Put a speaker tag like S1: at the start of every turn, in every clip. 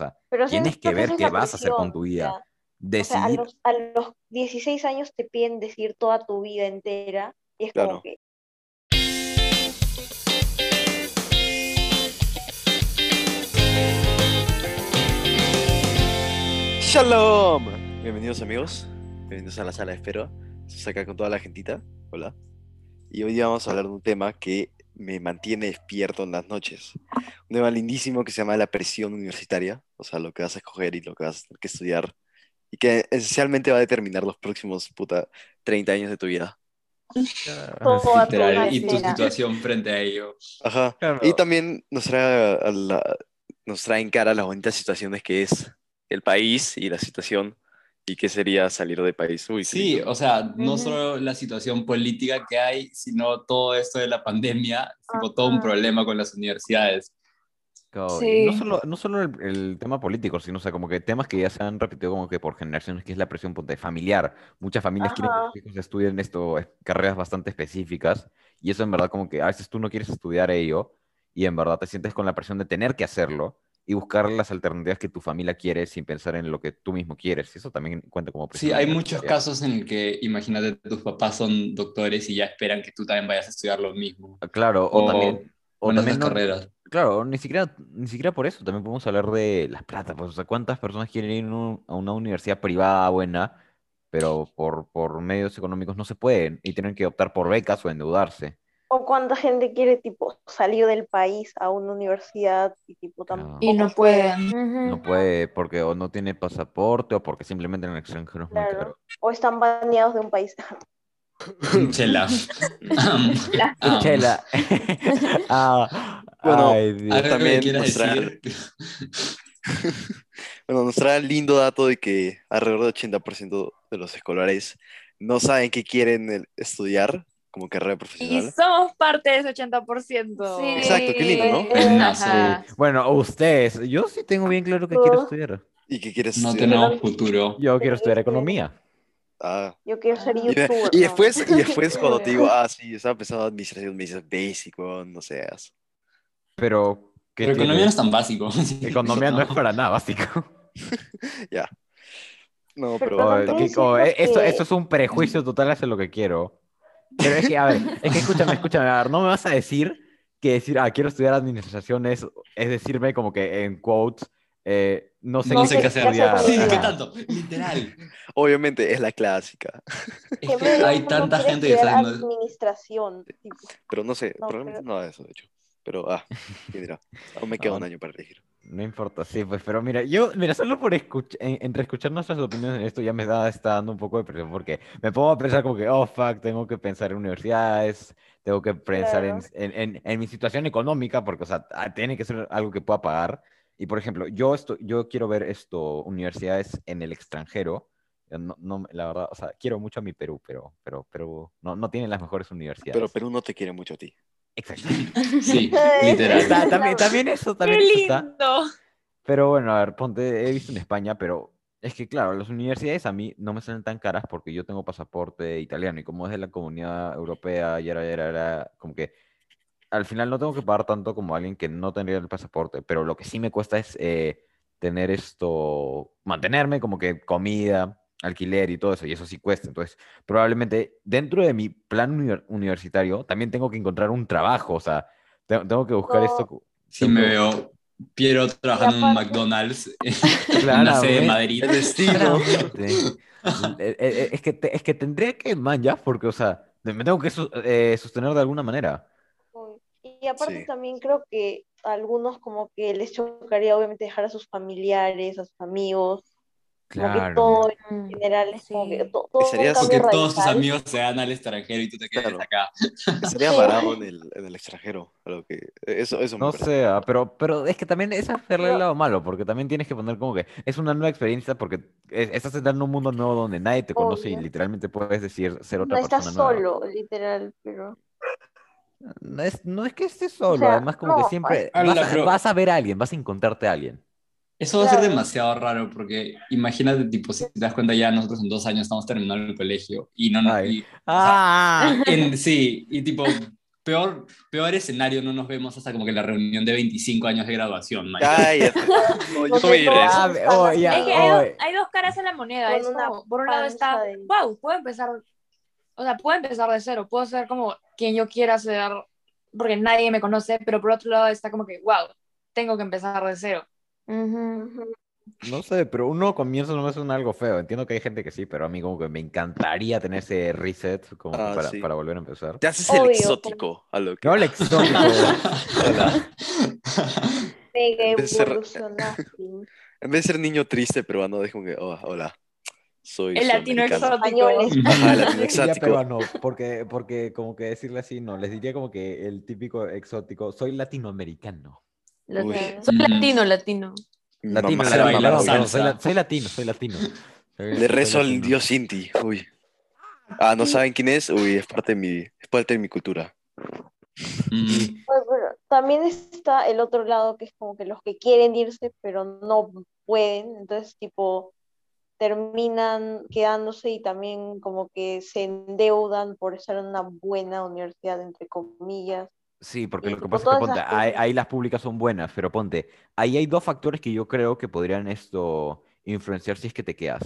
S1: sea,
S2: Pero
S1: tienes que ver qué vas a hacer con tu
S2: o
S1: vida.
S2: o sea, a
S1: Decidir,
S2: los, a los 16 años te piden decir toda tu vida entera y es
S3: Claro.
S2: como que
S3: Shalom. Bienvenidos amigos, bienvenidos a la sala de espera. Estamos acá con toda la gentita. Hola. Y hoy día vamos a hablar de un tema que me mantiene despierto en las noches. Un tema lindísimo que se llama la presión universitaria, o sea, lo que vas a escoger y lo que vas a tener que estudiar. Y que esencialmente va a determinar los próximos, puta, 30 años de tu vida.
S4: Literal, y tu situación frente a ello.
S3: Ajá.
S1: Claro.
S3: Y también nos trae, a la- nos trae en cara las bonitas situaciones que es el país y la situación y qué sería salir del país. Uy,
S4: Sí,
S3: lindo.
S4: o sea, no solo la situación política que hay, sino todo esto de la pandemia, tipo todo un problema con las universidades.
S1: No solo, no solo el, el tema político, sino o sea, como que temas que ya se han repetido como que por generaciones, que es la presión ponte, familiar. Muchas familias quieren que sus hijos estudien esto, carreras bastante específicas, y eso en verdad como que a veces tú no quieres estudiar ello, y en verdad te sientes con la presión de tener que hacerlo, y buscar las alternativas que tu familia quiere sin pensar en lo que tú mismo quieres. Eso también cuenta como
S4: Sí, hay muchos casos en el que, imagínate, tus papás son doctores y ya esperan que tú también vayas a estudiar lo mismo.
S1: Ah, Claro, o,
S4: O,
S1: también... O también no-
S4: carreras.
S1: Claro, ni siquiera, ni siquiera por eso, también podemos hablar de las plata, pues, o sea, cuántas personas quieren ir un- a una universidad privada buena, pero por, por medios económicos no se pueden y tienen que optar por becas o endeudarse.
S2: O cuánta gente quiere tipo salir del país a una universidad y tipo tampoco
S5: Y no.
S2: Ujú.
S1: No puede porque o no tiene pasaporte o porque simplemente en el extranjero es muy
S2: Claro.
S1: caro.
S2: O están baneados de un país.
S4: Chela.
S1: Chela. Ah,
S3: Bueno,
S1: ay, Dios.
S4: ¿Algo que
S3: También
S4: quieras
S3: mostrar-
S4: decir?
S3: Bueno, nos trae el lindo dato de que alrededor del 80% de los escolares no saben qué quieren estudiar como carrera
S5: Y
S3: profesional.
S5: somos parte de ese 80%.
S2: Sí.
S3: Exacto, qué lindo, ¿no?
S5: Ajá.
S1: Bueno, ustedes, yo sí tengo bien claro que quiero estudiar.
S3: ¿Y qué quieres
S4: No
S3: estudiar?
S4: tenemos futuro.
S1: Yo quiero estudiar
S2: Este,
S1: economía.
S3: Ah,
S2: Yo quiero ser
S5: Y
S3: y, de-
S2: youtuber.
S3: y
S2: ¿no?
S3: después, y después cuando te digo, ah, sí, estaba pensando en administración, me dices basic, weón, no seas.
S1: Pero, ¿qué
S4: Pero economía no es tan básico.
S1: Economía no es para nada básico.
S3: Ya. No,
S2: Pero
S3: pero
S1: Oh, que- oh, eh, esto,
S2: que-
S1: esto es un prejuicio total hacia lo que quiero. Pero es que, a ver, es que escúchame, escúchame, a ver, no me vas a decir que decir, ah, quiero estudiar administración es, es decirme como que en quotes, eh, no sé
S4: No
S1: qué
S4: sé qué hacer. Sí. ¿qué tanto? Literal.
S3: obviamente es la clásica.
S4: Es que hay tanta
S2: quiere
S4: gente que está haciendo...
S2: administración. tipo.
S3: Pero no sé,
S2: No,
S3: probablemente
S2: pero-
S3: no eso, de hecho. Pero, ah, quién dirá. Aún me queda un
S1: Ah.
S3: año para elegir.
S1: No importa, sí, pues, pero mira, yo, mira, solo por escuchar, entre escuchar nuestras opiniones en esto ya me da, está dando un poco de presión, porque me pongo a pensar como que, oh, fuck, tengo que pensar en universidades, tengo que pensar en,
S2: Claro.
S1: en, en- en mi situación económica, porque, o sea, ah, tiene que ser algo que pueda pagar. Y, por ejemplo, yo, esto, yo quiero ver esto, universidades en el extranjero, no, no, la verdad, o sea, quiero mucho a mi Perú, pero, pero, pero no, no tienen las mejores universidades.
S3: Pero Perú no te quiere mucho a ti.
S1: Exacto.
S4: Sí, literal.
S1: Está- también, también eso,
S5: ¡Qué
S1: también eso está.
S5: lindo!
S1: Pero bueno, a ver, ponte, he visto en España, pero es que claro, las universidades a mí no me salen tan caras porque yo tengo pasaporte italiano y como es de la comunidad europea y era, era, era como que al final no tengo que pagar tanto como alguien que no tendría el pasaporte, pero lo que sí me cuesta es eh, tener esto, mantenerme como que comida, alquiler y todo eso, y eso sí cuesta. Entonces, probablemente dentro de mi plan univer- universitario también tengo que encontrar un trabajo, o sea, te- tengo que buscar
S2: No.
S1: esto.
S4: Sí me veo Piero trabajando en un McDonald's en la sede de. Madrid.
S3: El destino.
S1: Claramente. Eh, eh, es, que es que tendría que, man, ya, porque, o sea, me tengo que eh, sostener de alguna manera.
S2: Y aparte
S3: Sí.
S2: también creo que a algunos como que les chocaría obviamente dejar a sus familiares, a sus amigos,
S1: Claro.
S2: todo en
S5: Mm,
S2: general es como que todo, cambio
S4: Porque todos tus
S2: radical.
S4: amigos se van al extranjero y tú te quedas
S3: Claro.
S4: acá.
S3: Estaría
S2: Sí.
S3: varado en el, en el extranjero. lo que, eso, eso
S1: No sé, ah, pero, pero es que también es hacerle el lado malo, porque también tienes que poner como que es una nueva experiencia, porque es- estás entrando en un mundo nuevo donde nadie te conoce y literalmente puedes decir ser
S2: No
S1: otra
S2: estás
S1: persona nueva.
S2: solo, literal, pero
S1: No es, no es que estés solo,
S2: sea,
S1: además como que
S2: no,
S1: siempre
S4: pero-
S1: vas a ver a alguien, vas a encontrarte a alguien.
S4: Eso va a ser demasiado raro porque imagínate, tipo, si te das cuenta ya nosotros en dos años estamos terminando el colegio y no, no
S1: Ay.
S4: y-
S1: ¡Ah!
S4: en- sí, y tipo, peor, peor escenario no nos vemos hasta como que la reunión de 25 años de graduación.
S3: Cállate. No, yo
S1: Ah, oh,
S5: Es que hay,
S1: oh,
S5: dos, hay dos caras a la moneda. Es
S2: una
S5: como, por un lado está,
S2: de-
S5: wow, puedo empezar, o sea, puedo empezar de cero, puedo ser como quien yo quiera ser, porque nadie me conoce, pero por otro lado está como que, wow, tengo que empezar de cero.
S1: No sé, pero uno comienzo no me suena algo feo. Entiendo que hay gente que sí, pero a mí como que me encantaría tener ese reset como
S3: Ah,
S1: para,
S3: sí.
S1: para volver a empezar.
S3: Te haces el
S2: Obvio,
S3: exótico a lo que.
S1: No, el exótico.
S2: Mega
S3: En vez de ser-
S2: evolucionaste.
S3: En vez de ser niño triste peruano, como que, oh, hola. Soy
S5: El latino exótico.
S3: Ajá, el latino exótico.
S1: peruano, porque, porque como que decirle así, no, les diría como que el típico exótico, soy latinoamericano.
S6: Soy
S4: Ujú.
S6: latino, latino.
S1: Latino,
S3: mamá
S4: salsa.
S1: soy, la- soy latino, soy latino. Soy-
S3: Le rezo al dios Inti. Uy. Ah, ¿no saben quién es? Uy, es parte de mi, es parte de mi cultura.
S4: Mm,
S2: pero también está el otro lado que es como que los que quieren irse pero no pueden, entonces tipo terminan quedándose y también como que se endeudan por estar en una buena universidad, entre comillas.
S1: Sí, porque
S2: Y
S1: lo que pasa es que ponte, ahí, las públicas son buenas, pero ponte, ahí hay dos factores que yo creo que podrían esto influenciar si es que te quedas.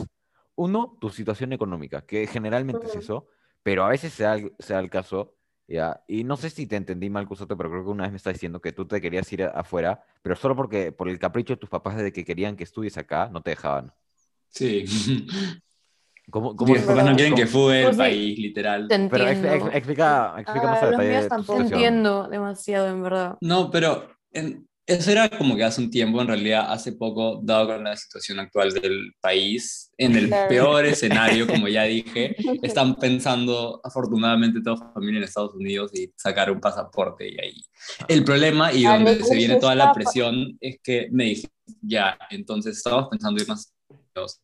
S1: Uno, tu situación económica, que generalmente es eso, pero a veces se da, el- se da el caso, ¿ya? Y no sé si te entendí mal, Cusote, pero creo que una vez me estás diciendo que tú te querías ir afuera, pero solo porque por el capricho de tus papás de que querían que estudies acá, no te dejaban.
S4: Sí.
S1: ¿Cómo, cómo
S4: Mis
S1: es-
S4: no quieren que fugue el
S6: Pues sí.
S4: país, literal.
S6: Te
S1: Pero ex- ex- explica, explica más
S5: Ah,
S1: a
S5: los
S1: detalle
S5: tampoco.
S6: Entiendo demasiado, en verdad.
S4: No, pero en- eso era como que hace un tiempo, en realidad hace poco, dado con la situación actual del país, en el
S2: Claro.
S4: peor escenario, como ya dije, están pensando, afortunadamente, toda familia en Estados Unidos y sacar un pasaporte y ahí. El problema y
S2: Ah,
S4: donde se viene toda la presión es que me dije, ya, entonces estamos pensando irnos a Estados Unidos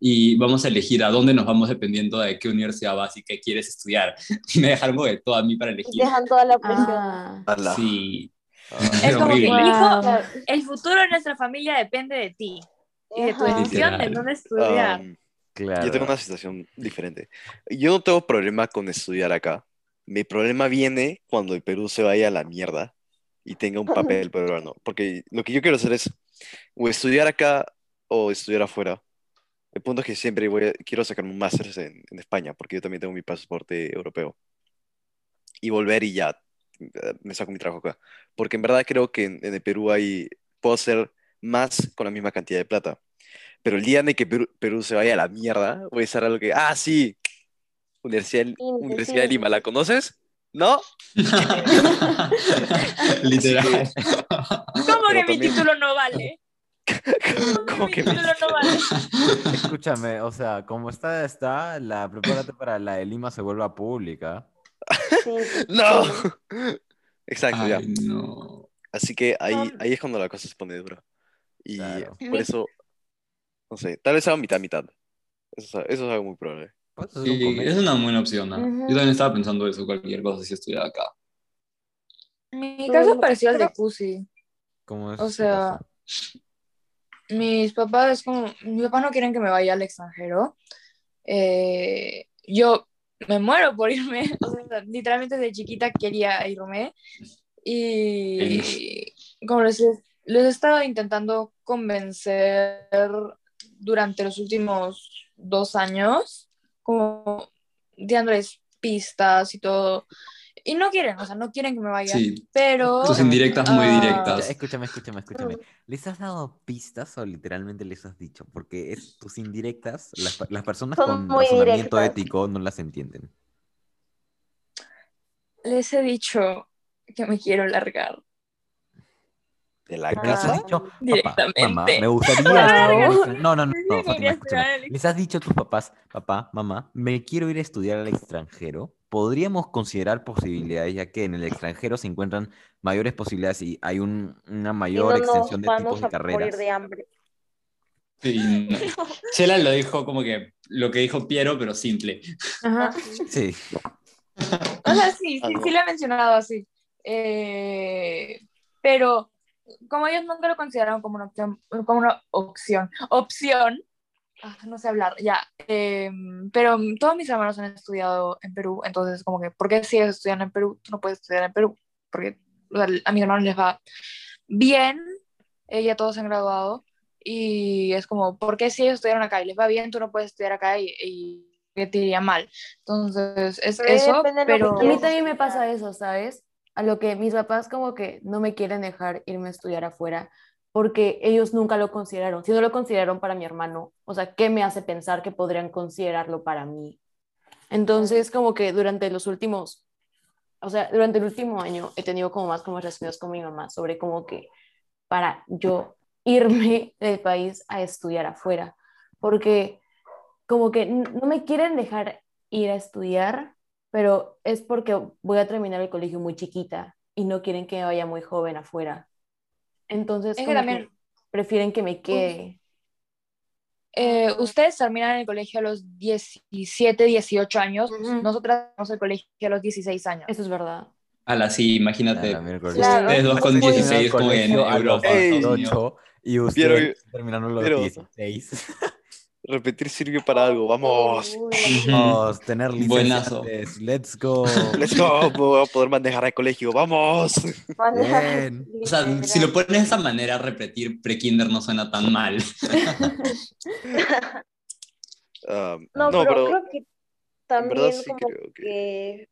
S4: y vamos a elegir a dónde nos vamos dependiendo de qué universidad vas y qué quieres estudiar. Y me dejaron de todo a mí para elegir.
S2: Dejan toda la presión.
S6: Ah.
S4: Sí.
S3: Ah.
S5: Es como que,
S4: horrible.
S5: hijo,
S2: Claro.
S5: el futuro de nuestra familia depende de ti y de tu decisión de dónde estudiar.
S3: Um,
S1: Claro.
S3: Yo tengo una situación diferente. Yo no tengo problema con estudiar acá. Mi problema viene cuando el Perú se vaya a la mierda y tenga un papel peruano. Porque lo que yo quiero hacer es o estudiar acá o estudiar afuera. El punto es que siempre voy a- quiero sacarme un máster en, en España, porque yo también tengo mi pasaporte europeo. Y volver y ya eh, me saco mi trabajo acá. Porque en verdad creo que en, en el Perú hay, puedo hacer más con la misma cantidad de plata. Pero el día en el que Perú, Perú se vaya a la mierda, voy a estar a lo que, ah, sí, Universidad, Universidad de Lima, ¿la conoces? ¿No?
S4: Literal.
S5: ¿Cómo que mi título no vale?
S3: ¿Cómo
S5: mi
S3: que
S5: título no vale?
S1: Escúchame, o sea, como está, está, la prepárate para la de Lima se vuelva pública.
S3: ¡No! Exacto, ya.
S4: Ay, no.
S3: Así que ahí,
S2: No.
S3: ahí es cuando la cosa se pone dura. Y
S1: Claro.
S3: por eso, no sé, tal vez haga mitad, mitad. Eso, es- eso es algo muy probable.
S1: Un
S4: Sí, es una buena opción. ¿no?
S2: Ujú.
S4: Yo también estaba pensando eso, cualquier cosa si estudiaba acá.
S5: Mi caso es parecido al de Cusi.
S1: ¿Cómo es
S5: O sea,
S1: caso?
S5: Mis papás es como, mis papás no quieren que me vaya al extranjero. Eh, yo me muero por irme, o sea, literalmente desde chiquita quería irme. Y como les, les he estado intentando convencer durante los últimos dos años, como dándoles pistas y todo, y no quieren, o sea, no quieren que me vaya,
S4: Sí,
S5: pero...
S4: tus indirectas muy
S5: Ah,
S4: directas.
S1: Escúchame, escúchame, escúchame. ¿Les has dado pistas o literalmente les has dicho? Porque es tus indirectas, las, las personas
S2: Son
S1: con
S2: muy
S1: razonamiento
S2: directas.
S1: ético no las entienden.
S5: Les he dicho que me quiero largar.
S3: De la
S1: les has
S3: casa.
S1: dicho, papá,
S5: Directamente.
S1: mamá, me gustaría No, no, no, Fátima, escúchame. Les has dicho a tus papás, papá, mamá, me quiero ir a estudiar al extranjero. Podríamos considerar posibilidades, ya que en el extranjero se encuentran mayores posibilidades y hay un- una mayor
S2: no
S1: extensión de tipos
S2: vamos
S1: de
S2: a morir
S1: carreras.
S2: de hambre.
S4: Sí, no. Chela lo dijo como que lo que dijo Piero, pero simple.
S5: Ajá.
S1: Sí,
S5: O sea, sí, sí, sí lo he mencionado así. Eh, pero como ellos nunca lo consideraron como una opción, como una opción, opción, ah, no sé hablar, ya. em, pero todos mis hermanos han estudiado en Perú, entonces como que, ¿por qué si ellos estudian en Perú, tú no puedes estudiar en Perú? Porque o sea, a mis hermanos les va bien, eh, ya todos se han graduado, y es como, ¿por qué si ellos estudiaron acá y les va bien, tú no puedes estudiar acá y, y que te iría mal? Entonces, es
S2: Pero
S5: eso, pero...
S6: A mí también me pasa eso, ¿sabes? A lo que mis papás como que no me quieren dejar irme a estudiar afuera porque ellos nunca lo consideraron. Si no lo consideraron para mi hermano, o sea, ¿qué me hace pensar que podrían considerarlo para mí? Entonces, como que durante los últimos, o sea, durante el último año he tenido como más conversaciones con mi mamá sobre como que para yo irme del país a estudiar afuera, porque como que no me quieren dejar ir a estudiar, pero es porque voy a terminar el colegio muy chiquita y no quieren que vaya muy joven afuera. Entonces,
S5: Es que también-
S6: que prefieren que me quede.
S5: Eh, ustedes terminan el colegio a los 17, 18 años,
S6: Ujú.
S5: nosotras tenemos el colegio a los 16 años.
S6: Eso es verdad.
S4: Ala, sí, imagínate.
S1: A la miércoles.
S2: Claro.
S4: Ustedes dos con
S2: Es muy
S4: 16 como en Europa.
S3: Ey.
S4: Estados Unidos.
S1: 18 y usted
S3: Pero-
S1: terminando los
S3: pero-
S1: 16.
S3: Repetir sirve para algo, vamos.
S1: Vamos, tener licencia. Let's go.
S3: Let's go, voy a poder manejar al colegio, vamos.
S1: Bien.
S4: O sea, si lo pones de esa manera, repetir pre-kinder no suena tan mal.
S3: Ah,
S2: No,
S3: no,
S2: pero,
S3: pero
S2: creo que también
S3: verdad sí
S2: como
S3: creo que...
S2: que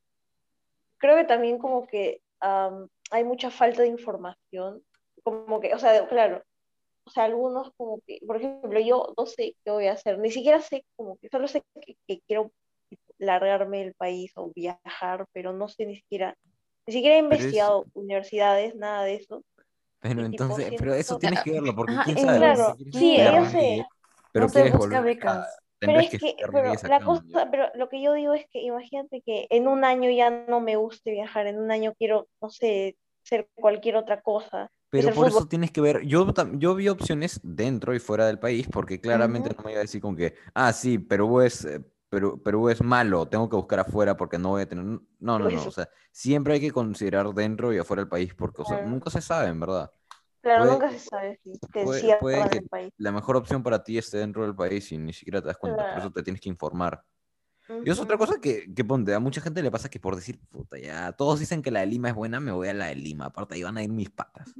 S2: creo que también como que am, hay mucha falta de información, como que, o sea, claro, o sea, algunos como que, por ejemplo, yo no sé qué voy a hacer, ni siquiera sé como que, solo sé que, que quiero largarme del país o viajar, pero no sé ni siquiera, ni siquiera he
S1: es-
S2: investigado universidades, nada de eso.
S1: Pero
S2: Y
S1: entonces, pero eso tienes que verlo, porque
S6: Ajá,
S1: quién sabe.
S2: claro,
S1: si
S2: sí, yo sé.
S1: Pero
S6: no
S1: quieres
S6: busca
S1: volver
S6: becas.
S2: Pero es que,
S1: estudiar
S2: pero la cosa, pero lo que yo digo es que imagínate que en un año ya no me guste viajar, en un año quiero, no sé, hacer cualquier otra cosa.
S1: Pero por eso tienes que ver, yo, yo vi opciones dentro y fuera del país, porque claramente no me iba a decir con que, ah, sí, Perú es, eh, Perú, Perú es malo, tengo que buscar afuera porque no voy a tener... No, no, no, o sea, siempre hay que considerar dentro y afuera del país, porque, o sea,
S2: Claro.
S1: nunca se sabe, en verdad.
S2: Claro,
S1: Puede-
S2: nunca se sabe si te
S1: puede- puede que-
S2: el país.
S1: La mejor opción para ti esté dentro del país y ni siquiera te das cuenta, por eso te tienes que informar. Y es otra cosa que, que ponte, a mucha gente le pasa que por decir, puta, ya, todos dicen que la de Lima es buena, me voy a la de Lima, aparte ahí van a ir mis patas.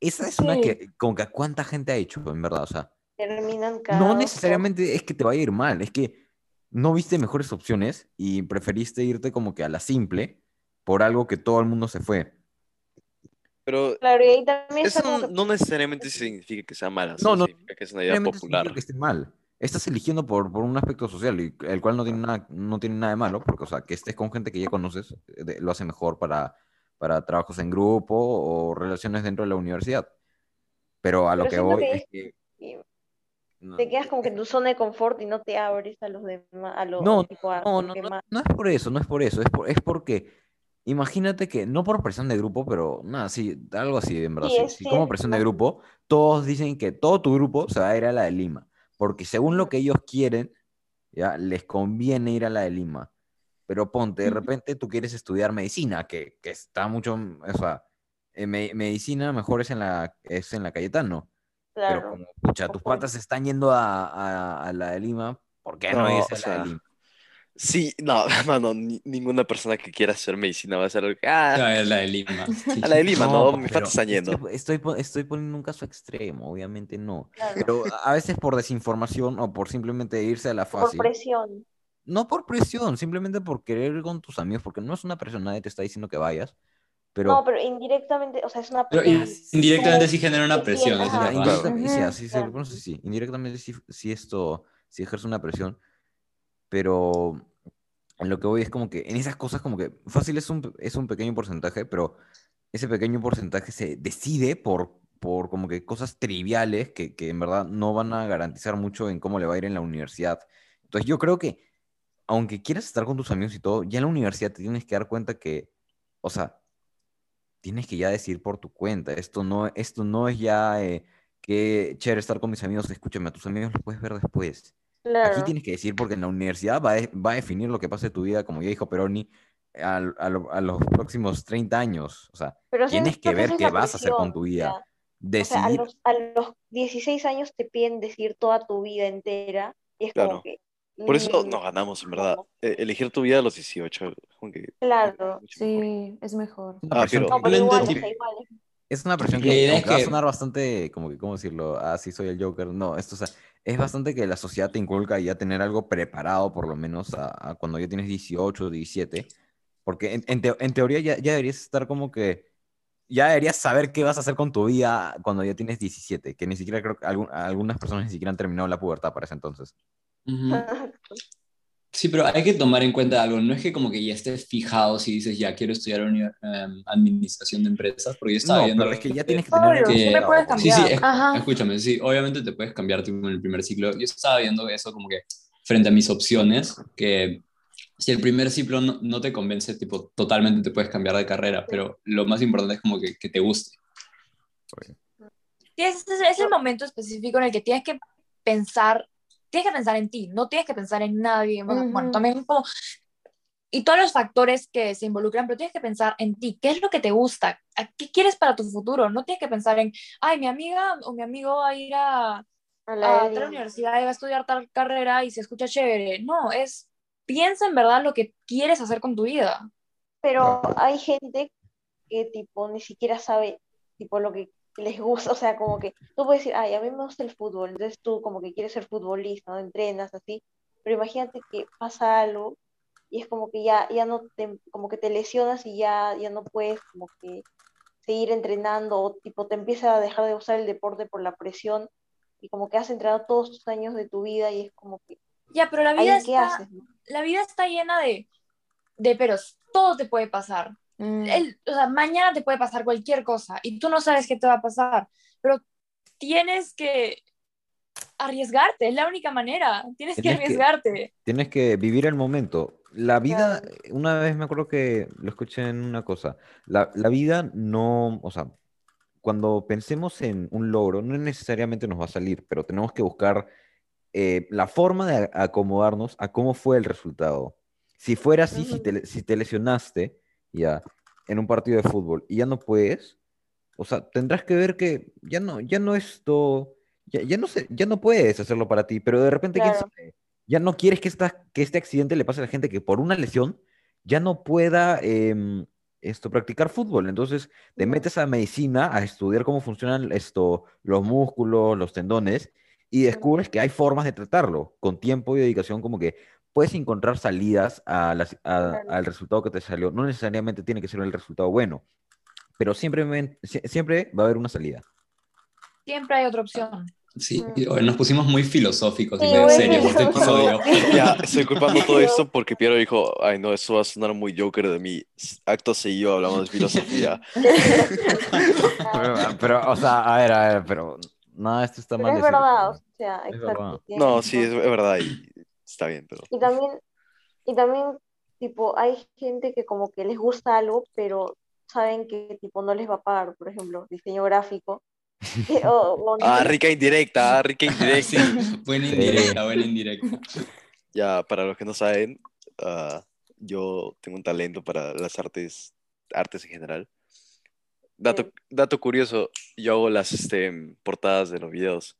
S1: Esa es una que, como que a cuánta gente ha hecho, en verdad, o sea,
S2: Terminan
S1: no necesariamente es que te vaya a ir mal, es que no viste mejores opciones y preferiste irte como que a la simple por algo que todo el mundo se fue.
S3: Pero.
S2: Claro, y ahí también
S3: eso no, necesariamente significa que sea mala,
S1: No, no,
S3: significa que es una idea popular.
S1: que esté mal. Estás eligiendo por, por un aspecto social, y, el cual no tiene, nada, no tiene nada de malo, porque, o sea, que estés con gente que ya conoces eh, de- lo hace mejor para, para trabajos en grupo o relaciones dentro de la universidad. Pero a lo
S2: Pero
S1: que voy
S2: que
S1: es que... no-
S2: te quedas como que en tu zona de confort y no te abres a los demás, a los
S1: No,
S2: tipo, a
S1: no, no, no, es por eso, no es por eso, es, por- es porque imagínate que, no por presión de grupo, pero nada, sí, algo así, en verdad,
S2: Sí,
S1: como
S2: es
S1: presión de grupo, todos dicen que todo tu grupo se va a ir a la de Lima, porque según lo que ellos quieren, ya, les conviene ir a la de Lima, pero ponte, de repente tú quieres estudiar medicina, que, que está mucho, o sea, en me- medicina mejor es en la, es en la Cayetano, pero
S2: Claro.
S1: como, pucha, tus patas están yendo a, a- a la de Lima, ¿por qué no,
S3: No,
S1: a la
S3: sea,
S1: de Lima?
S3: Sí, no, mano, ni- ninguna persona que quiera hacer medicina va a que, ah,
S4: Ya, la de Lima. sí.
S3: a la de Lima, no, mis
S1: pero
S3: patas están yendo.
S1: Estoy, estoy, po- estoy poniendo un caso extremo, obviamente no.
S2: Claro.
S1: Pero a veces por desinformación o por simplemente irse a la
S2: Por
S1: fácil.
S2: presión.
S1: No por presión, simplemente por querer ir con tus amigos, porque no es una presión, nadie te está diciendo que vayas. Pero
S2: No, pero indirectamente, o sea, es una presión.
S4: in- indirectamente sí genera una
S2: que
S4: presión, verdad.
S1: indirectamente, sí, sí, sí, indirectamente sí, sí esto, sí ejerce una presión, pero en lo que voy es como que en esas cosas como que fácil es un, es un pequeño porcentaje, pero ese pequeño porcentaje se decide por, por como que cosas triviales que, que en verdad no van a garantizar mucho en cómo le va a ir en la universidad. Entonces yo creo que aunque quieras estar con tus amigos y todo, ya en la universidad te tienes que dar cuenta que, o sea, tienes que ya decir por tu cuenta. Esto no, esto no es ya eh, que chévere estar con mis amigos. Escúchame, a tus amigos los puedes ver después. Aquí tienes que decir porque en la universidad va a, de- va a definir lo que pase en tu vida, como ya dijo Peroni, a, lo- a los próximos 30 años. O sea,
S2: Pero
S1: tienes que ver qué vas a hacer con tu vida.
S2: ya. O sea, a
S1: decidir.
S2: los, a los 16 años te piden decir toda tu vida entera y es
S3: Claro.
S2: como que...
S3: Por eso
S2: mm,
S3: nos ganamos, en verdad. Eh, elegir tu vida a los 18. como que-
S2: Claro.
S6: Sí, es mejor.
S1: Es una
S3: Ah,
S1: presión
S3: pero-
S2: No, pero
S4: Simplemente
S2: igual, o
S4: tipo-
S2: sea, igual es
S1: una presión que,
S4: es
S1: aunque va a
S4: que-
S1: sonar bastante, como que, ¿cómo decirlo? Ah, sí, soy el Joker. No, esto, o sea, es bastante que la sociedad te inculca ya tener algo preparado, por lo menos, a, a cuando ya tienes 18, 17. Porque en, en teo- en teoría ya, ya deberías estar como que, ya deberías saber qué vas a hacer con tu vida cuando ya tienes 17, que ni siquiera creo que algún- algunas personas ni siquiera han terminado la pubertad para ese entonces.
S4: Ujú. Sí, pero hay que tomar en cuenta algo. No es que como que ya estés fijado si dices, ya quiero estudiar em, administración de empresas, porque yo estaba
S1: No,
S4: viendo...
S1: pero es que ya tienes que tener
S5: Obvio, siempre
S1: preparado,
S5: puedes
S1: pues.
S4: Sí, sí,
S5: cambiar.
S4: es- escúchame, sí, obviamente te puedes cambiar tipo, en el primer ciclo. Yo estaba viendo eso como que frente a mis opciones, que si el primer ciclo no, no te convence, tipo, totalmente te puedes cambiar de carrera, pero lo más importante es como que, que te guste.
S5: Sí, es- es el momento específico en el que tienes que pensar, tienes que pensar en ti, no tienes que pensar en nadie. Bueno, también como... Y todos los factores que se involucran, pero tienes que pensar en ti, qué es lo que te gusta, ¿A qué quieres para tu futuro. No tienes que pensar en, ay, mi amiga o mi amigo va a ir a,
S2: a la
S5: a
S2: de-
S5: tal universidad y va a estudiar tal carrera y se escucha chévere. No, es, piensa en verdad lo que quieres hacer con tu vida.
S2: Pero hay gente que tipo ni siquiera sabe tipo lo que les gusta, o sea, como que tú puedes decir, ay, a mí me gusta el fútbol, entonces tú como que quieres ser futbolista, ¿no? Entrenas así, pero imagínate que pasa algo y es como que ya, ya no te, como que te lesionas y ya, ya no puedes como que seguir entrenando o tipo te empieza a dejar de usar el deporte por la presión y como que has entrenado todos tus años de tu vida y es como que,
S5: Ya, pero la
S2: ¿ahí
S5: vida está,
S2: haces? no?
S5: la vida está llena de, de peros. Todo te puede pasar.
S6: Mm.
S5: El- o sea, mañana te puede pasar cualquier cosa y tú no sabes qué te va a pasar, pero tienes que arriesgarte, es la única manera. Tienes que
S1: Tienes que-
S5: arriesgarte.
S1: Tienes que vivir el momento. La vida, una vez me acuerdo que lo escuché en una cosa, la, la vida no, o sea, cuando pensemos en un logro, no necesariamente nos va a salir, pero tenemos que buscar eh, la forma de acomodarnos a cómo fue el resultado. Si fuera así, si te, si te lesionaste ya en un partido de fútbol y ya no puedes, o sea, tendrás que ver que ya no, ya no esto, ya, ya no sé, ya no puedes hacerlo para ti, pero de repente, quién
S2: Claro.
S1: sabe, ya no quieres que, esta, que este accidente le pase a la gente que por una lesión ya no pueda em, esto, practicar fútbol. Entonces te metes a medicina a estudiar cómo funcionan esto, los músculos, los tendones, y descubres que hay formas de tratarlo. Con tiempo y dedicación, como que puedes encontrar salidas a las- a- al resultado que te salió. No necesariamente tiene que ser el resultado bueno, pero siempre, siempre va a haber una salida.
S5: Siempre hay otra opción.
S4: Sí, oye, nos pusimos muy filosóficos y
S2: Sí,
S4: medio
S2: muy
S4: serios este episodio.
S3: Ya, estoy culpando todo esto porque Piero dijo, ay no, eso va a sonar muy Joker de mí. Acto seguido hablamos de filosofía.
S1: Pero, pero, o sea, a ver, a ver, pero nada, esto está
S2: Pero
S1: mal.
S2: es
S1: decirlo,
S2: verdad, o
S1: ¿no?
S2: sea,
S1: Es
S2: exacto.
S1: verdad.
S3: No, sí, es verdad y está bien, pero...
S2: Y también, y también, tipo, hay gente que como que les gusta algo, pero saben que, tipo, no les va a pagar, por ejemplo, diseño gráfico. que- o- o no
S3: Ah, rica indirecta, ah, rica
S4: Sí,
S3: indirecta.
S4: buena
S1: Sí.
S4: indirecta, buena indirecta.
S3: Ya, para los que no saben, ah, yo tengo un talento para las artes, artes en general. Dato,
S2: Sí.
S3: dato curioso, yo hago las este, portadas de los videos.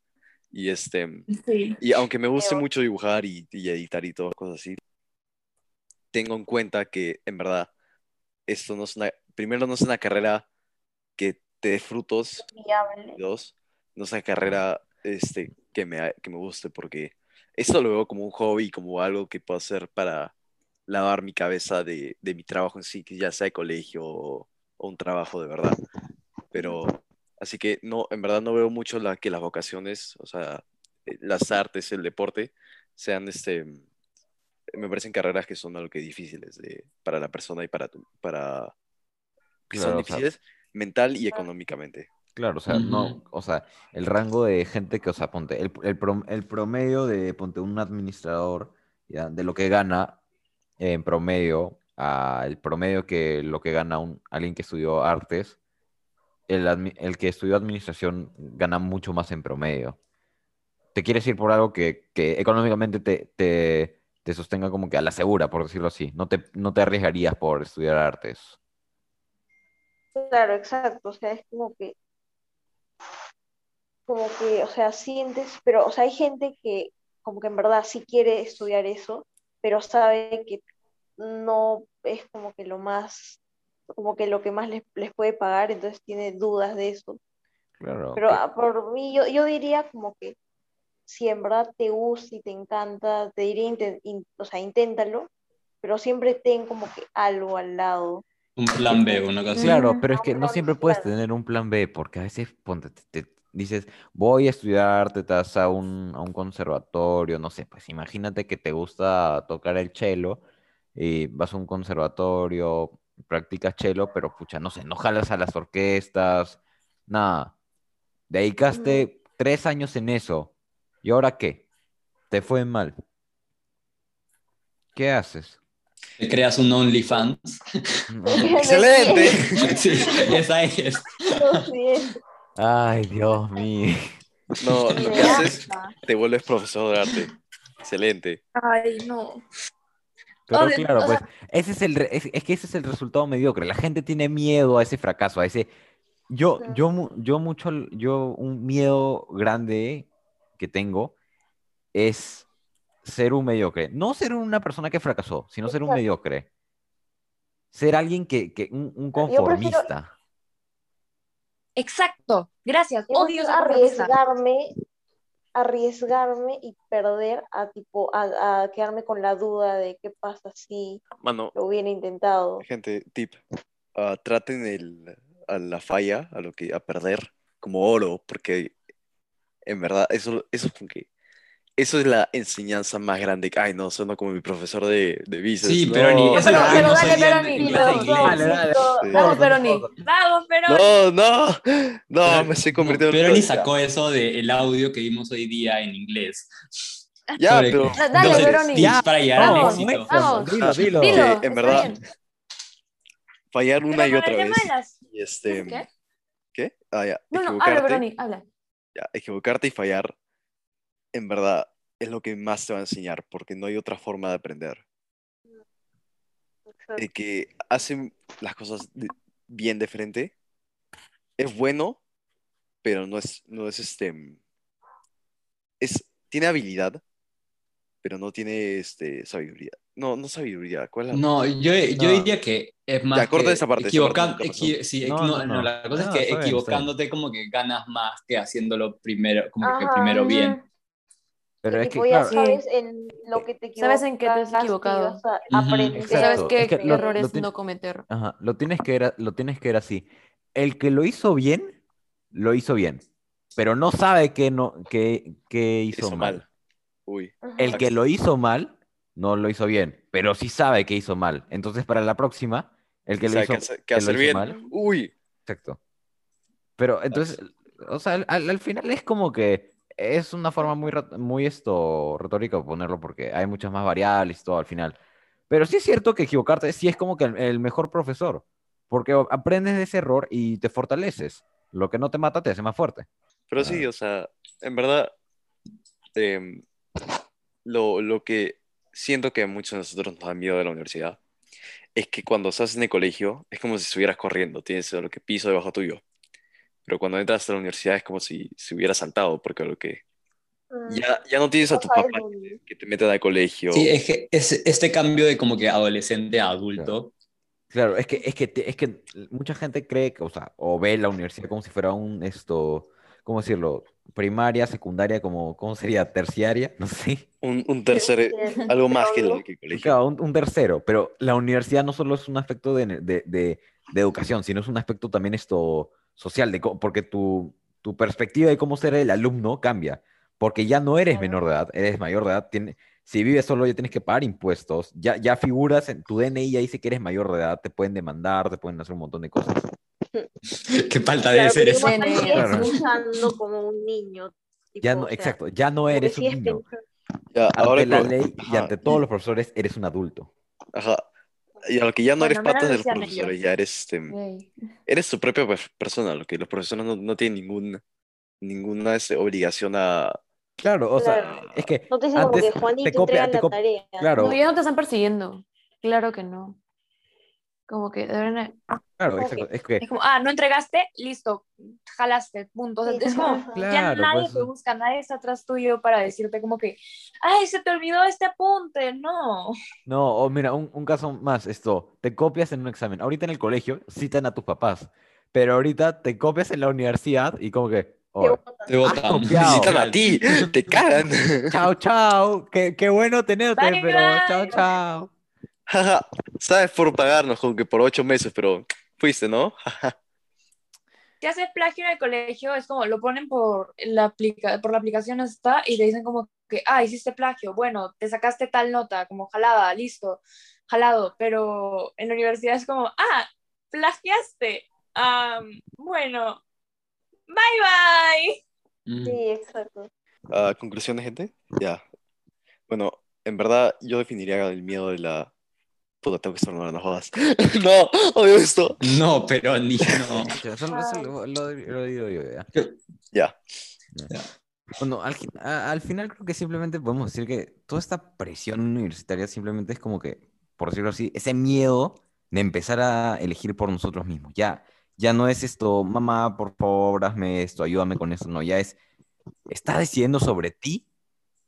S3: Y, este,
S5: Sí.
S3: y aunque me guste mucho dibujar y, y editar y todas cosas así, tengo en cuenta que en verdad esto no es una, primero no es una carrera que te dé frutos dos, no es una carrera este, que, me, que me guste porque esto lo veo como un hobby, como algo que puedo hacer para lavar mi cabeza de, de mi trabajo en sí, que ya sea de colegio o, o un trabajo de verdad. Pero, así que no, en verdad no veo mucho la, que las vocaciones, o sea, eh, las artes, el deporte, sean este, me parecen carreras que son algo que difíciles de, para la persona y para, tu, para que son
S1: Claro, o sea,
S3: difíciles mental y económicamente.
S1: Claro, o sea, no, o sea, el rango de gente que, o sea, ponte, el, el, prom- el promedio de, ponte, un administrador, ya, de lo que gana en promedio, a el promedio que lo que gana un, alguien que estudió artes, el, que estudió administración gana mucho más en promedio. Te quieres ir por algo que, que económicamente te, te, te sostenga como que a la segura, por decirlo así. No te, no te arriesgarías por estudiar artes.
S2: Claro, exacto. O sea, es como que como que, o sea, sientes, pero, o sea, hay gente que como que en verdad sí quiere estudiar eso, pero sabe que no es como que lo más, como que lo que más les, les puede pagar, entonces tiene dudas de eso.
S1: Claro.
S2: Pero
S1: que-
S2: ah, por mí, yo, yo diría como que si en verdad te gusta y te encanta, te diría, inten- in- o sea, inténtalo, pero siempre ten como que algo al lado.
S4: Un plan B, una cosa.
S1: Claro, pero es
S2: Ah,
S1: que no siempre puedes tener un plan B, porque a veces ponte, te, te dices, voy a estudiar, te vas a un, a un conservatorio, no sé, pues imagínate que te gusta tocar el cello y vas a un conservatorio, practicas cello, pero pucha, no sé, no jalas a las orquestas, nada. Dedicaste tres años en eso, ¿y ahora qué? Te fue mal. ¿Qué haces?
S4: Te creas un OnlyFans.
S1: No.
S3: ¡Excelente!
S4: Sí, esa es.
S1: Ay, Dios mío.
S3: No, lo que haces, te vuelves profesor de arte. Excelente.
S5: Ay, no.
S1: Pero
S5: Obvio,
S1: claro, pues
S5: sea-
S1: ese es el re- es, es que ese es el resultado mediocre. La gente tiene miedo a ese fracaso, a ese yo yo yo mucho yo un miedo grande que tengo es ser un mediocre. No ser una persona que fracasó, sino ser un
S2: Exacto.
S1: mediocre. Ser alguien que, que un, un
S2: Yo prefiero-
S1: conformista.
S5: Exacto. Gracias. Odio
S2: arriesgarme, arriesgarme y perder a tipo a, a quedarme con la duda de qué pasa si
S3: Mano,
S2: lo hubiera intentado.
S3: gente, tip. ah, traten el, a la falla, a lo que a perder, como oro, porque en verdad, eso, eso es como que. Eso es la enseñanza más grande. Ay, no, suena como mi profesor de, de business.
S4: Sí,
S3: no.
S4: pero
S6: pero- dale.
S3: Sí.
S6: Vamos, Veroni.
S5: Vamos, pero.
S3: No, no, no,
S4: Pero-
S3: me estoy convirtiendo
S4: Pero
S3: en
S4: ni
S3: ya.
S4: sacó eso del audio que vimos hoy día en inglés.
S3: Ya,
S4: Sobre-
S3: pero
S6: Da- Dale,
S4: 12
S6: Veroni.
S4: tips para llegar al éxito.
S6: vamos.
S1: Dilo, dilo.
S6: Dilo,
S3: Que, en verdad,
S6: bien.
S3: fallar una
S5: Pero
S3: y otra vez. Y este,
S5: ¿Qué?
S3: ¿qué? Ah, ya,
S6: No, no, habla, Veroni, habla.
S3: ya, equivocarte y fallar, en verdad, es lo que más te va a enseñar, porque no hay otra forma de aprender. El que hacen las cosas de- bien de frente es bueno, pero no es, no es este, es, tiene habilidad, pero no tiene este, sabiduría. No, no sabiduría, ¿cuál es la-
S4: No, yo, yo diría que es más.
S3: Ya, corta
S4: que
S3: esa parte, esa parte
S4: equi- sí,
S1: No,
S4: no,
S1: no,
S4: no,
S1: no.
S4: la cosa
S1: No,
S4: es que
S1: bien,
S4: equivocándote como que ganas más que haciéndolo primero, como que
S2: Ajá.
S4: primero bien.
S1: Pero es que claro,
S2: sabes en lo que te
S6: Sabes en qué te has equivocado.
S2: vas a
S4: Ujú.
S2: aprender.
S6: Ya sabes qué,
S1: es que
S6: qué
S1: lo-
S6: errores
S1: lo tiene-
S6: no cometer.
S1: Ajá, lo tienes que ver, lo tienes que ver así. El que lo hizo bien, lo hizo bien, pero no sabe que no, que, que hizo,
S3: hizo
S1: mal.
S3: mal. Uy.
S1: El que lo hizo mal, no lo hizo bien, pero sí sabe que hizo mal. Entonces, para la próxima, el que lo
S3: sabe
S1: hizo,
S3: qué hacer- qué
S1: que lo
S3: hacer
S1: hizo
S3: bien.
S1: mal,
S3: Uy,
S1: exacto. Pero entonces, o sea, al- al final es como que es una forma muy, muy esto, retórica de ponerlo porque hay muchas más variables y todo al final. Pero sí es cierto que equivocarte sí es como que el, el mejor profesor, porque aprendes de ese error y te fortaleces. Lo que no te mata te hace más fuerte.
S3: Pero sí, o sea, en verdad, em, lo, lo que siento que a muchos de nosotros nos da miedo de la universidad es que cuando estás en el colegio es como si estuvieras corriendo, tienes lo que piso debajo tuyo. Pero cuando entras a la universidad es como si se hubiera saltado, porque lo que
S2: Mm.
S3: ya, ya no tienes a tu papá que te meten al colegio.
S4: Sí, es que es este cambio de como que adolescente a adulto.
S1: Claro, es que, es que, es que mucha gente cree que, o sea, o ve la universidad como si fuera un, esto, ¿cómo decirlo? Primaria, secundaria, como, ¿cómo sería? Terciaria, no sé.
S3: Un, un tercer, algo más que el, que el colegio.
S1: Claro, un, un tercero, pero la universidad no solo es un aspecto de, de- de- de educación, sino es un aspecto también esto social, de, co- porque tu, tu perspectiva de cómo ser el alumno cambia, porque ya no eres menor de edad, eres mayor de edad, tiene, si vives solo ya tienes que pagar impuestos, ya, ya figuras en tu DNI, ya dice que eres mayor de edad, te pueden demandar, te pueden hacer un montón de cosas.
S4: Qué falta de
S2: Claro,
S4: ser eso.
S1: Claro.
S2: como un niño.
S1: Ya no,
S2: o sea,
S1: exacto, ya no eres un niño.
S3: Ya,
S1: Ante
S3: ahora
S1: la
S3: que-
S1: ley y
S3: ajá,
S1: ante todos los profesores eres un adulto.
S3: Ajá. Y a lo que ya no eres
S5: Bueno,
S3: parte de
S5: menos
S3: los
S5: decían ellos.
S3: profesores, ya eres, este, eres tu propia per- persona, lo que los profesores no, no tienen ningún, ninguna este, obligación a...
S1: Claro, o sea,
S2: Claro.
S1: es que
S2: No te dicen como
S1: antes
S2: que Juanito
S1: te copia-
S2: entrega
S1: te
S2: la tarea.
S1: claro.
S6: No, ya no te están persiguiendo. Claro que no. Como que deberían...
S1: Claro,
S2: Como
S1: exacto. Es que,
S5: Es como, ah, no entregaste, listo, jalaste, punto. O sea,
S2: Sí,
S5: es como,
S2: ajá.
S5: ya
S1: Claro,
S5: nadie
S1: pues,
S5: te busca, nadie está atrás tuyo para decirte como que, ay, se te olvidó este apunte, no.
S1: no, o mira, un, un caso más, esto, te copias en un examen. Ahorita en el colegio citan a tus papás, pero ahorita te copias en la universidad y como que,
S2: Te
S1: "Oye,
S2: botan.
S4: Te botan.
S1: copiado.
S3: Visitan a ti, te cagan.
S1: chao, chao, qué, qué bueno tenerte,
S5: Bye,
S1: pero chao, chao.
S3: Jaja, Sabes por pagarnos como que por ocho meses, pero fuiste, ¿no?
S5: Si haces plagio en el colegio, es como, lo ponen por la, aplica por la aplicación esta y te dicen como que, ah, hiciste plagio, bueno, te sacaste tal nota, como jalada, listo, jalado, pero en la universidad es como, ah, plagiaste, Am, bueno, bye bye.
S4: Mm.
S2: Sí, exacto.
S3: Ah, ¿Conclusiones, gente? Ya. Bueno, en verdad yo definiría el miedo de la... Puta, tengo que estornudar, no jodas. no, odio esto.
S4: No, pero ni no.
S1: Ya, Eso, eso lo, lo- lo digo yo ya.
S3: Ya.
S1: Bueno, al, al final creo que simplemente podemos decir que toda esta presión universitaria simplemente es como que, por decirlo así, ese miedo de empezar a elegir por nosotros mismos. Ya, ya no es esto, mamá, por favor, hazme esto, ayúdame con esto. No, ya es, estás decidiendo sobre ti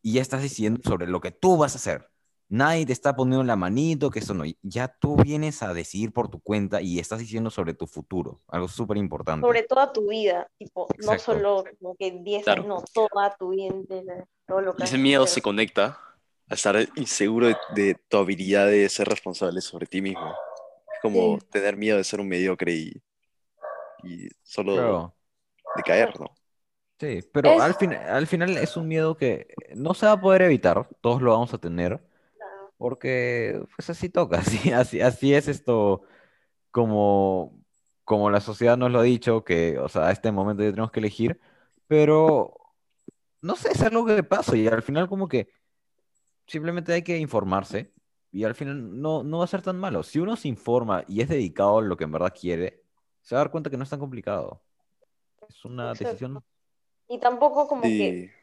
S1: y ya estás decidiendo sobre lo que tú vas a hacer. Nadie te está poniendo la manito, que eso no. Ya tú vienes a decidir por tu cuenta y estás diciendo sobre tu futuro. Algo súper importante.
S2: Sobre toda tu vida, tipo, no
S1: Exacto.
S2: solo como que 10
S3: Claro.
S2: años, no, toda tu vida entera, todo lo que
S3: Y ese miedo se conecta a estar inseguro de, de tu habilidad de ser responsable sobre ti mismo. Es como tener miedo de ser un mediocre y, y solo
S1: Claro.
S3: de caer, ¿no?
S1: Sí, pero
S5: Es-
S1: al fin, al final es un miedo que no se va a poder evitar, todos lo vamos a tener. Porque pues así toca, así, así, así es esto, como, como la sociedad nos lo ha dicho, que, o sea, a este momento ya tenemos que elegir, pero no sé, es algo que pasa y al final como que simplemente hay que informarse y al final no, no va a ser tan malo. Si uno se informa y es dedicado a lo que en verdad quiere, se va a dar cuenta que no es tan complicado. Es una
S2: Exacto.
S1: decisión
S2: Y tampoco como que,
S3: Sí,
S2: tipo,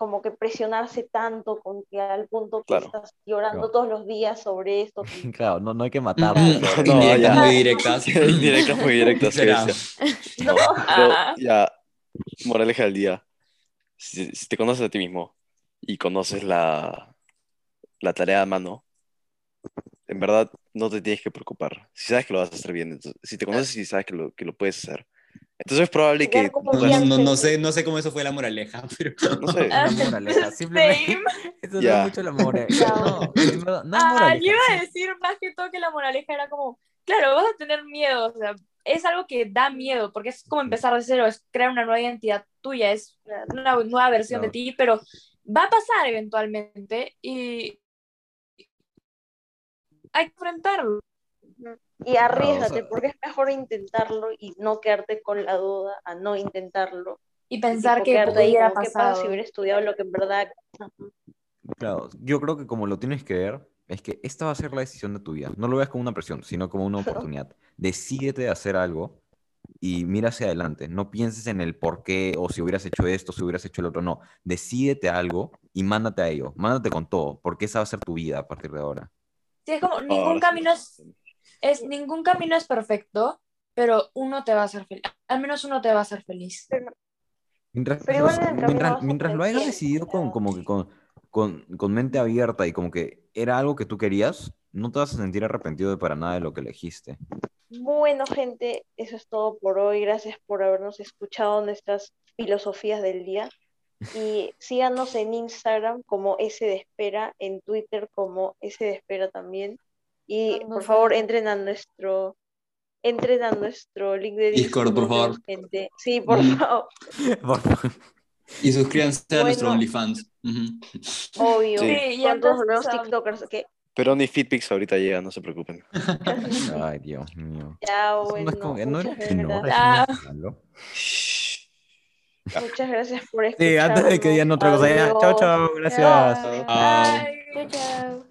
S2: como que presionarse tanto con que al punto que
S3: Claro.
S2: estás llorando
S1: Claro.
S2: todos los días sobre esto.
S1: Claro, no, no hay que matarlo.
S3: No,
S4: indirectas
S3: ya.
S4: muy directas.
S3: Indirectas muy directas. sí.
S2: No,
S3: Pero
S5: Ah.
S3: ya, moraleja del día. Si, si te conoces a ti mismo y conoces la, la tarea a mano, en verdad no te tienes que preocupar. Si sabes que lo vas a hacer bien, entonces, si te conoces y sabes que lo, que lo puedes hacer, entonces es probable que
S4: No, no, sé, no sé cómo eso fue la moraleja, pero
S3: no sé.
S1: Una moraleja, simplemente.
S5: Same.
S1: Eso no es mucho la moraleja. No, no
S5: Ah,
S1: moraleja.
S5: yo iba a decir más que todo que la moraleja era como, claro, vas a tener miedo, o sea, es algo que da miedo, porque es como empezar de cero, es crear una nueva identidad tuya, es una nueva versión de ti, pero va a pasar eventualmente y hay que enfrentarlo.
S2: Y arriesgate,
S1: sea-
S2: porque es mejor intentarlo y no quedarte con la duda a no intentarlo.
S5: Y pensar
S2: Tipo,
S5: que
S2: quedarte ahí
S5: pudiera
S2: como, ¿qué pasa
S5: pasado.
S2: si hubiera estudiado lo que en verdad...
S1: Claro, yo creo que como lo tienes que ver, es que esta va a ser la decisión de tu vida. No lo veas como una presión, sino como una oportunidad. Decídete a hacer algo y mira hacia adelante. No pienses en el por qué o si hubieras hecho esto, si hubieras hecho el otro. No, decídete algo y mándate a ello. Mándate con todo, porque esa va a ser tu vida a partir de ahora.
S5: Sí, es como, ningún camino es, es, ningún camino es perfecto, pero uno te va a hacer feliz, al menos uno te va a hacer feliz.
S1: Mientras,
S2: Pero igual
S1: los-
S2: en el camino
S1: mientras, lo hayas decidido con, como que con, con, con mente abierta y como que era algo que tú querías, no te vas a sentir arrepentido de para nada de lo que elegiste.
S2: Bueno, gente, eso es todo por hoy. Gracias por habernos escuchado nuestras filosofías del día. Y síganos en Instagram como S de Espera, en Twitter como S de Espera también. Y
S6: Cuando
S2: por favor, entren a nuestro, entren a nuestro link de
S4: Discord, por favor.
S2: gente. Sí, por
S4: Mm.
S2: favor,
S1: Por favor.
S4: Y suscríbanse a nuestro. OnlyFans.
S2: Obvio.
S3: Sí.
S5: Ya
S2: Pronto nos volvemos
S5: empezamos.
S2: TikTokers. ¿ok?
S3: Pero ni Fitpix ahorita llega, no se preocupen.
S1: Ay, Dios mío.
S2: Ya,
S1: no
S2: bueno.
S1: es como que no
S2: muchas gracias.
S1: no.
S2: Muchas por escucharnos.
S1: Sí, antes de que digan otra cosa, ya. Chao, chao, gracias.
S4: Ah.
S6: Chao, chao.